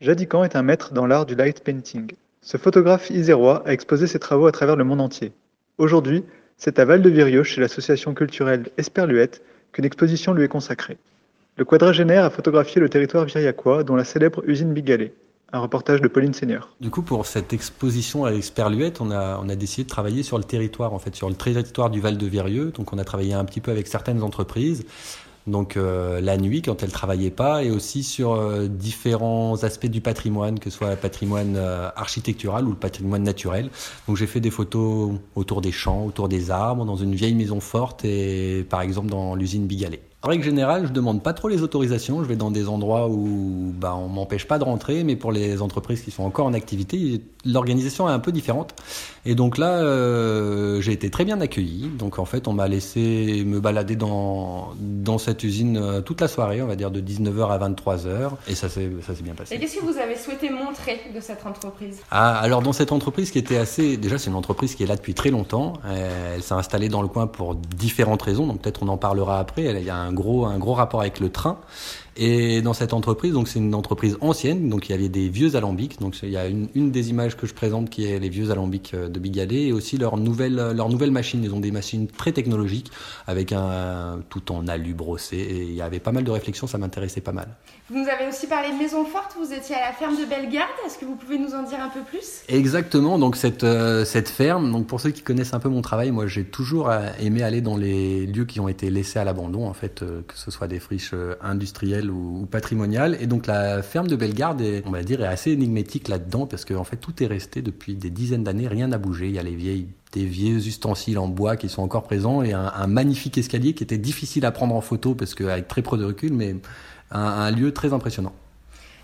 Jadikan est un maître dans l'art du light painting. Ce photographe isérois a exposé ses travaux à travers le monde entier. Aujourd'hui, c'est à Val-de-Virieu, chez l'association culturelle Esperluette, qu'une exposition lui est consacrée. Le quadragénaire a photographié le territoire viriacois, dont la célèbre usine Bigalé. Un reportage de Pauline Seigneur. Du coup, pour cette exposition à Esperluette, on a, on a décidé de travailler sur le territoire, en fait, sur le territoire du Val-de-Virieu. Donc, on a travaillé un petit peu avec certaines entreprises. Donc, euh, la nuit, quand elles travaillaient pas, et aussi sur euh, différents aspects du patrimoine, que ce soit le patrimoine euh, architectural ou le patrimoine naturel. Donc, j'ai fait des photos autour des champs, autour des arbres, dans une vieille maison forte et, par exemple, dans l'usine Bigalé. En règle générale, je demande pas trop les autorisations. Je vais dans des endroits où bah, on m'empêche pas de rentrer, mais pour les entreprises qui sont encore en activité, l'organisation est un peu différente. Et donc là, euh, j'ai été très bien accueilli. Donc en fait, on m'a laissé me balader dans dans cette usine euh, toute la soirée, on va dire de 19h à 23h, et ça s'est bien passé. Et qu'est-ce que vous avez souhaité montrer de cette entreprise? Ah, alors dans cette entreprise qui était assez, déjà c'est une entreprise qui est là depuis très longtemps. Euh, elle s'est installée dans le coin pour différentes raisons, donc peut-être on en parlera après. Il y a un gros un gros rapport avec le train. Et dans cette entreprise, donc c'est une entreprise ancienne, donc il y avait des vieux alambics. Donc il y a une, une des images que je présente qui est les vieux alambics euh, de Bigalé et aussi leur nouvelle leur nouvelle machine. Ils ont des machines très technologiques avec un tout en alu brossé. Et il y avait pas mal de réflexions, ça m'intéressait pas mal. Vous nous avez aussi parlé de Maison Forte, vous étiez à la ferme de Bellegarde, est-ce que vous pouvez nous en dire un peu plus? Exactement, donc cette, euh, cette ferme, donc pour ceux qui connaissent un peu mon travail, moi j'ai toujours euh, aimé aller dans les lieux qui ont été laissés à l'abandon, en fait, euh, que ce soit des friches euh, ou, ou patrimoniales. Et donc la ferme de Bellegarde, est, on va dire, est assez énigmatique là-dedans, parce que en fait tout est resté depuis des dizaines d'années, rien n'a bougé. Il y a les vieilles des vieux ustensiles en bois qui sont encore présents et un, magnifique escalier qui était difficile à prendre en photo parce qu'avec très peu de recul, mais un, un lieu très impressionnant.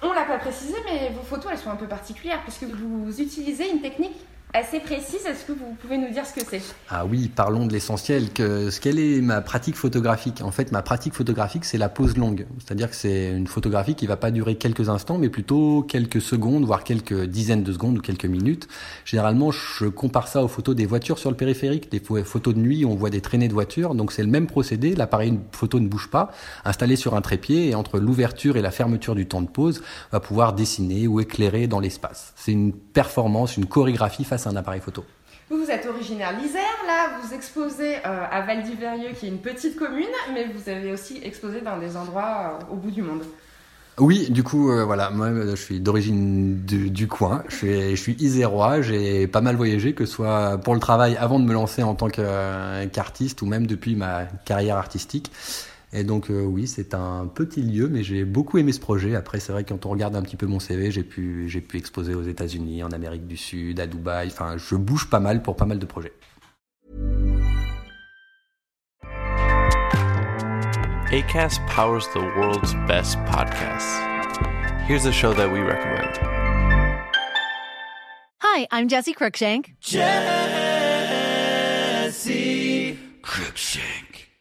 On l'a pas précisé, mais vos photos elles sont un peu particulières puisque vous utilisez une technique assez précise. Est-ce que vous pouvez nous dire ce que c'est? Ah oui, parlons de l'essentiel. Que ce qu'elle est ma pratique photographique. En fait, ma pratique photographique, c'est la pose longue. C'est-à-dire que c'est une photographie qui va pas durer quelques instants, mais plutôt quelques secondes, voire quelques dizaines de secondes ou quelques minutes. Généralement, je compare ça aux photos des voitures sur le périphérique, des pho- photos de nuit, où on voit des traînées de voitures. Donc c'est le même procédé. L'appareil photo ne bouge pas, installé sur un trépied, et entre l'ouverture et la fermeture du temps de pause, on va pouvoir dessiner ou éclairer dans l'espace. C'est une performance, une chorégraphie à un appareil photo. Vous, vous êtes originaire d'Isère, là vous exposez euh, à Val-d'Iverieux qui est une petite commune, mais vous avez aussi exposé dans des endroits euh, au bout du monde. Oui, du coup, euh, voilà, moi je suis d'origine du, du coin, je suis, je suis isérois, j'ai pas mal voyagé, que ce soit pour le travail avant de me lancer en tant euh, qu'artiste ou même depuis ma carrière artistique. Et donc euh, oui, c'est un petit lieu, mais j'ai beaucoup aimé ce projet. Après, c'est vrai que quand on regarde un petit peu mon CV, j'ai pu, j'ai pu exposer aux États-Unis, en Amérique du Sud, à Dubaï. Enfin, je bouge pas mal pour pas mal de projets. ACAST powers the world's best podcasts. Here's a show that we recommend. Hi, I'm Jesse Cruikshank. Jesse Cruikshank.